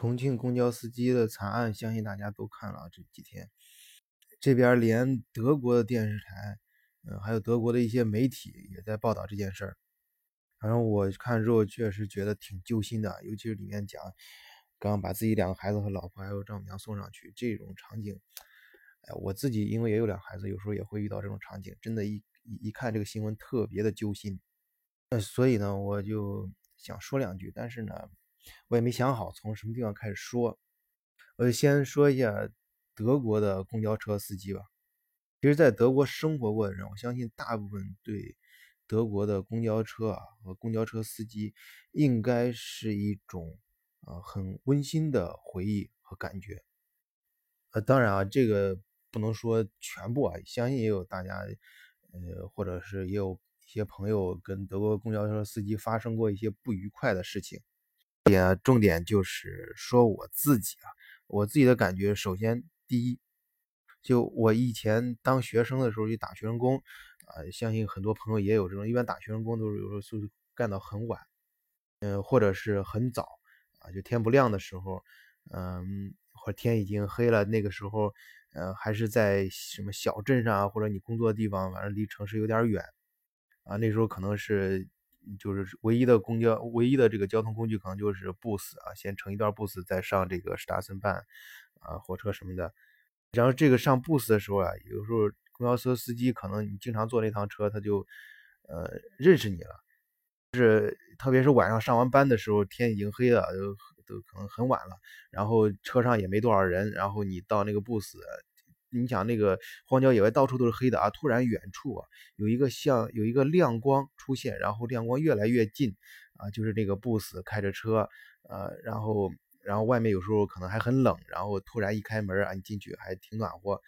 重庆公交司机的惨案，相信大家都看了这几天。这边连德国的电视台，嗯，还有德国的一些媒体也在报道这件事儿。反正我看之后确实觉得挺揪心的，尤其是里面讲刚把自己两个孩子和老婆还有丈母娘送上去这种场景。哎，我自己因为也有两孩子，有时候也会遇到这种场景，真的，一一一看这个新闻特别的揪心。呃，所以呢，我就想说两句，但是呢，我也没想好从什么地方开始说。我就先说一下德国的公交车司机吧。其实，在德国生活过的人，我相信大部分对德国的公交车啊和公交车司机，应该是一种呃很温馨的回忆和感觉。呃，当然啊，这个不能说全部啊，相信也有大家，呃，或者是也有一些朋友跟德国公交车司机发生过一些不愉快的事情。也重点就是说我自己啊。我自己的感觉，首先第一，就我以前当学生的时候去打学生工，啊，相信很多朋友也有这种，一般打学生工都是有时候干到很晚，嗯，或者是很早，啊，就天不亮的时候，嗯，或者天已经黑了，那个时候，呃，还是在什么小镇上啊，或者你工作的地方，反正离城市有点远，啊，那时候可能是。就是唯一的公交，唯一的这个交通工具可能就是 bus 啊，先乘一段 bus，再上这个史达森办啊火车什么的。然后这个上 bus 的时候啊，有时候公交车司机可能你经常坐那趟车，他就呃认识你了。是特别是晚上上完班的时候，天已经黑了，都都可能很晚了，然后车上也没多少人，然后你到那个 bus。你想那个荒郊野外到处都是黑的啊！突然远处啊有一个像有一个亮光出现，然后亮光越来越近啊，就是那个 bus 开着车，呃，然后然后外面有时候可能还很冷，然后突然一开门啊，你进去还挺暖和。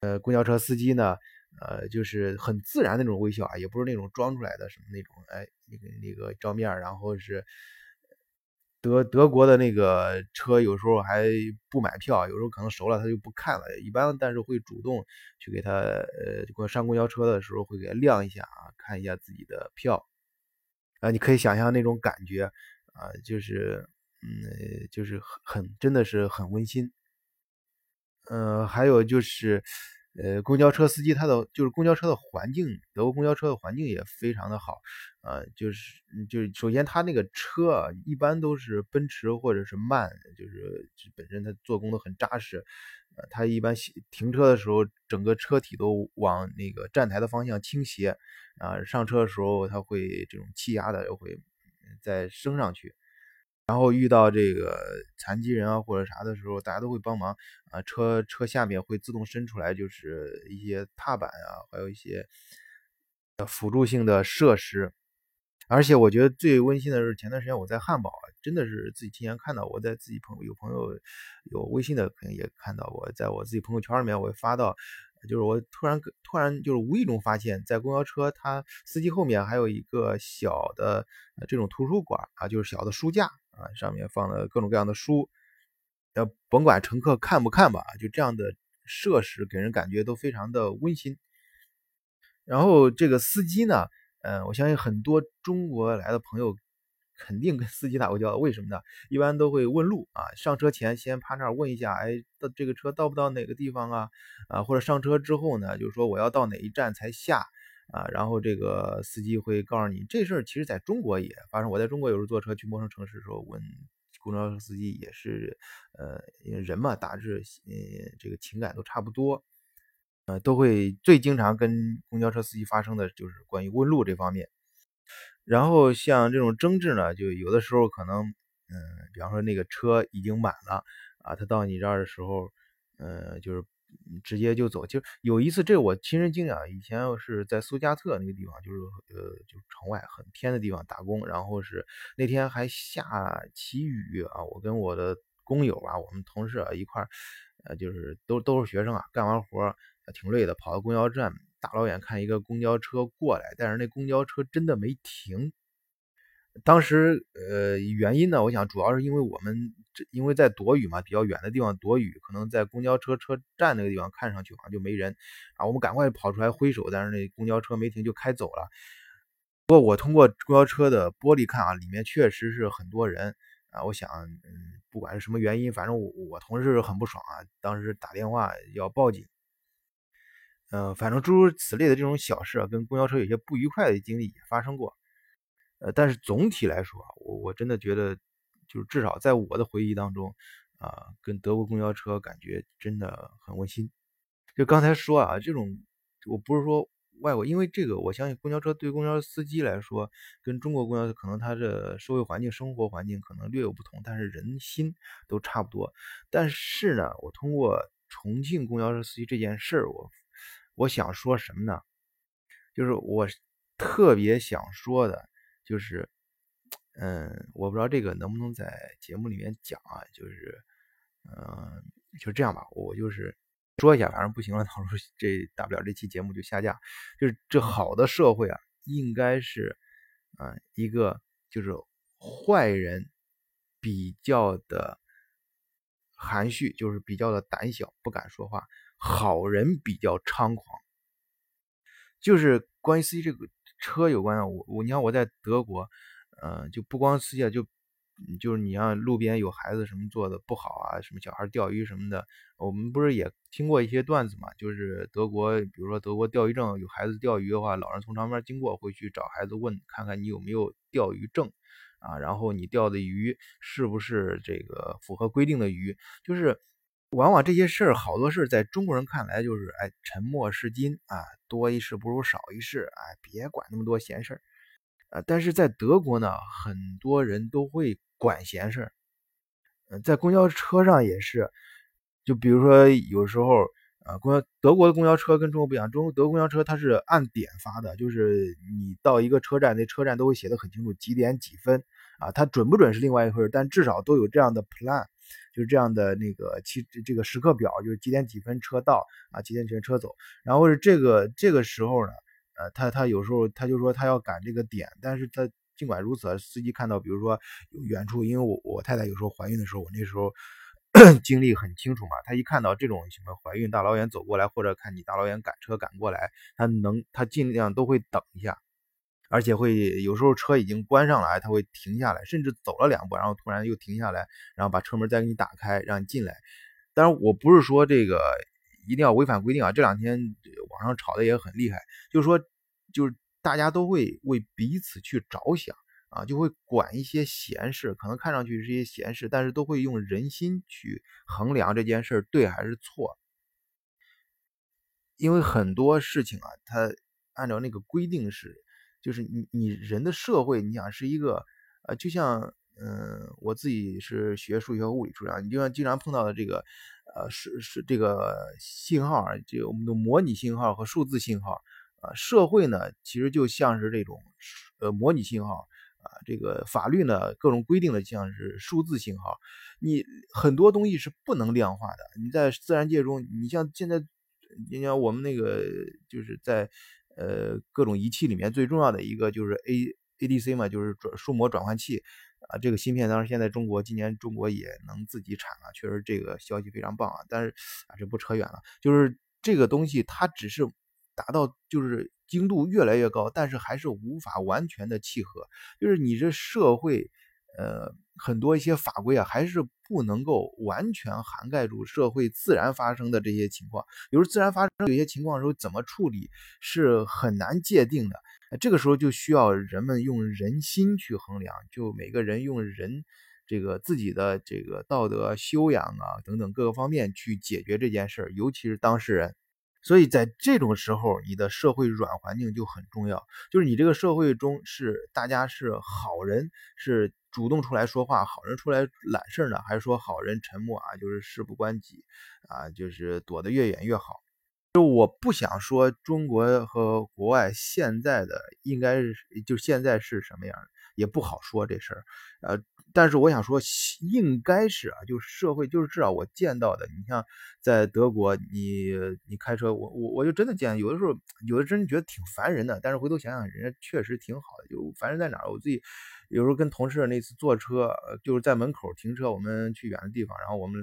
呃，公交车司机呢，呃，就是很自然那种微笑啊，也不是那种装出来的什么那种，哎，那个那个照面，然后是。德德国的那个车有时候还不买票，有时候可能熟了他就不看了。一般但是会主动去给他，呃，上公交车的时候会给他亮一下啊，看一下自己的票啊。你可以想象那种感觉啊，就是嗯，就是很很真的是很温馨。嗯，还有就是。呃，公交车司机他的就是公交车的环境，德国公交车的环境也非常的好，啊，就是就是首先他那个车啊，一般都是奔驰或者是慢，就是本身它做工都很扎实，呃，它一般停车的时候，整个车体都往那个站台的方向倾斜，啊，上车的时候它会这种气压的会再升上去。然后遇到这个残疾人啊或者啥的时候，大家都会帮忙啊。车车下面会自动伸出来，就是一些踏板啊，还有一些辅助性的设施。而且我觉得最温馨的是，前段时间我在汉堡，真的是自己亲眼看到。我在自己朋友有朋友有微信的，可能也看到我在我自己朋友圈里面，我发到，就是我突然突然就是无意中发现，在公交车它司机后面还有一个小的这种图书馆啊，就是小的书架。啊，上面放了各种各样的书，要甭管乘客看不看吧，就这样的设施给人感觉都非常的温馨。然后这个司机呢，嗯，我相信很多中国来的朋友肯定跟司机打过交道，为什么呢？一般都会问路啊，上车前先趴那儿问一下，哎，到这个车到不到哪个地方啊？啊，或者上车之后呢，就是说我要到哪一站才下。啊，然后这个司机会告诉你，这事儿其实在中国也发生。我在中国有时候坐车去陌生城市的时候，问公交车司机也是，呃，人嘛，大致呃这个情感都差不多，呃，都会最经常跟公交车司机发生的就是关于问路这方面。然后像这种争执呢，就有的时候可能，嗯，比方说那个车已经满了啊，他到你这儿的时候，呃，就是。直接就走，就有一次，这我亲身经历啊。以前我是在苏加特那个地方，就是呃，就城外很偏的地方打工。然后是那天还下起雨啊，我跟我的工友啊，我们同事啊一块儿，呃，就是都都是学生啊，干完活挺累的，跑到公交站，大老远看一个公交车过来，但是那公交车真的没停。当时，呃，原因呢？我想主要是因为我们这因为在躲雨嘛，比较远的地方躲雨，可能在公交车车站那个地方看上去好像就没人啊。我们赶快跑出来挥手，但是那公交车没停就开走了。不过我通过公交车的玻璃看啊，里面确实是很多人啊，我想，嗯，不管是什么原因，反正我我同事很不爽啊，当时打电话要报警。嗯，反正诸如此类的这种小事啊，跟公交车有些不愉快的经历也发生过。呃，但是总体来说啊，我我真的觉得，就是至少在我的回忆当中啊，跟德国公交车感觉真的很温馨。就刚才说啊，这种我不是说外国，因为这个我相信公交车对公交车司机来说，跟中国公交车可能它的社会环境、生活环境可能略有不同，但是人心都差不多。但是呢，我通过重庆公交车司机这件事儿，我。我想说什么呢？就是我特别想说的，就是，嗯，我不知道这个能不能在节目里面讲啊，就是，嗯，就这样吧，我就是说一下，反正不行了，到时候这大不了这期节目就下架。就是这好的社会啊，应该是，啊，一个就是坏人比较的含蓄，就是比较的胆小，不敢说话。好人比较猖狂，就是关于 C 这个车有关的。我我你看我在德国，呃，就不光司机，就就是你像路边有孩子什么做的不好啊，什么小孩钓鱼什么的，我们不是也听过一些段子嘛？就是德国，比如说德国钓鱼证，有孩子钓鱼的话，老人从旁边经过会去找孩子问，看看你有没有钓鱼证啊，然后你钓的鱼是不是这个符合规定的鱼，就是。往往这些事儿，好多事儿，在中国人看来就是，哎，沉默是金啊，多一事不如少一事，哎，别管那么多闲事儿，啊，但是在德国呢，很多人都会管闲事儿，嗯，在公交车上也是，就比如说有时候，啊，公交德国的公交车跟中国不一样，中国德国公交车它是按点发的，就是你到一个车站，那车站都会写的很清楚，几点几分，啊，它准不准是另外一回事，但至少都有这样的 plan。就是这样的那个期这个时刻表，就是几点几分车到啊，几点几分车走。然后是这个这个时候呢，呃，他他有时候他就说他要赶这个点，但是他尽管如此，司机看到比如说远处，因为我我太太有时候怀孕的时候，我那时候 经历很清楚嘛，他一看到这种什么怀孕大老远走过来，或者看你大老远赶车赶过来，他能他尽量都会等一下。而且会有时候车已经关上了，他会停下来，甚至走了两步，然后突然又停下来，然后把车门再给你打开，让你进来。当然，我不是说这个一定要违反规定啊。这两天网上吵的也很厉害，就是说，就是大家都会为彼此去着想啊，就会管一些闲事，可能看上去是一些闲事，但是都会用人心去衡量这件事对还是错。因为很多事情啊，它按照那个规定是。就是你你人的社会，你想是一个，呃，就像，嗯，我自己是学数学和物理出身，你就像经常碰到的这个，呃，是是这个信号，就我们的模拟信号和数字信号，啊，社会呢其实就像是这种，呃，模拟信号，啊，这个法律呢各种规定的像是数字信号，你很多东西是不能量化的，你在自然界中，你像现在，你像我们那个就是在。呃，各种仪器里面最重要的一个就是 A A D C 嘛，就是转数模转换器啊。这个芯片当然现在中国今年中国也能自己产了，确实这个消息非常棒啊。但是啊，这不扯远了，就是这个东西它只是达到就是精度越来越高，但是还是无法完全的契合，就是你这社会。呃，很多一些法规啊，还是不能够完全涵盖住社会自然发生的这些情况。比如自然发生有些情况的时候，怎么处理是很难界定的。这个时候就需要人们用人心去衡量，就每个人用人这个自己的这个道德修养啊等等各个方面去解决这件事儿，尤其是当事人。所以在这种时候，你的社会软环境就很重要，就是你这个社会中是大家是好人是。主动出来说话，好人出来揽事儿呢，还是说好人沉默啊？就是事不关己啊，就是躲得越远越好。就我不想说中国和国外现在的应该是就现在是什么样的，也不好说这事儿。呃，但是我想说，应该是啊，就社会就是至少我见到的，你像在德国，你你开车，我我我就真的见有的时候有的真觉得挺烦人的，但是回头想想，人家确实挺好的。就烦人在哪儿？我自己。有时候跟同事那次坐车，就是在门口停车，我们去远的地方，然后我们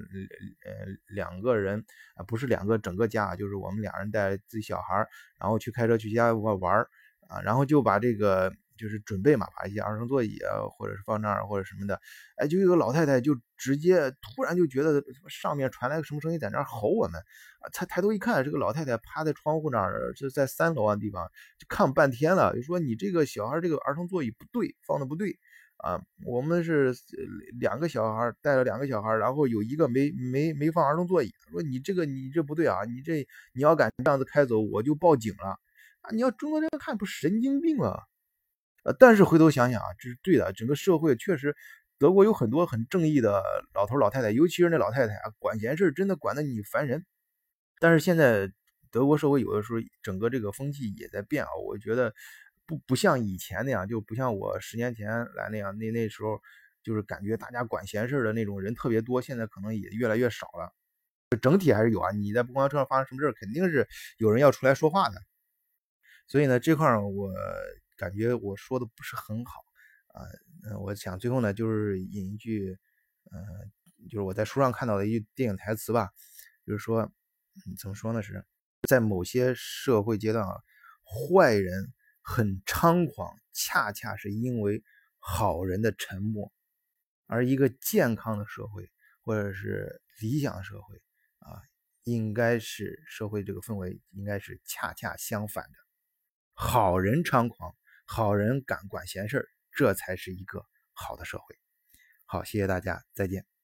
呃两个人啊，不是两个整个家，就是我们俩人带自己小孩，然后去开车去家玩玩啊，然后就把这个就是准备嘛，把一些儿童座椅啊，或者是放那儿或者什么的，哎，就有个老太太就直接突然就觉得上面传来个什么声音，在那儿吼我们啊，她抬头一看，这个老太太趴在窗户那儿，是在三楼啊地方，就看半天了，就说你这个小孩这个儿童座椅不对，放的不对啊，我们是两个小孩带了两个小孩，然后有一个没没没放儿童座椅，说你这个你这不对啊，你这你要敢这样子开走，我就报警了。啊！你要中国人看不神经病啊！但是回头想想啊，这是对的。整个社会确实，德国有很多很正义的老头老太太，尤其是那老太太啊，管闲事真的管得你烦人。但是现在德国社会有的时候整个这个风气也在变啊，我觉得不不像以前那样，就不像我十年前来那样，那那时候就是感觉大家管闲事的那种人特别多，现在可能也越来越少了。整体还是有啊，你在公交车上发生什么事肯定是有人要出来说话的。所以呢，这块我感觉我说的不是很好啊。嗯，我想最后呢，就是引一句，嗯，就是我在书上看到的一句电影台词吧，就是说，嗯，怎么说呢？是在某些社会阶段啊，坏人很猖狂，恰恰是因为好人的沉默；而一个健康的社会或者是理想社会啊，应该是社会这个氛围应该是恰恰相反的。好人猖狂，好人敢管闲事儿，这才是一个好的社会。好，谢谢大家，再见。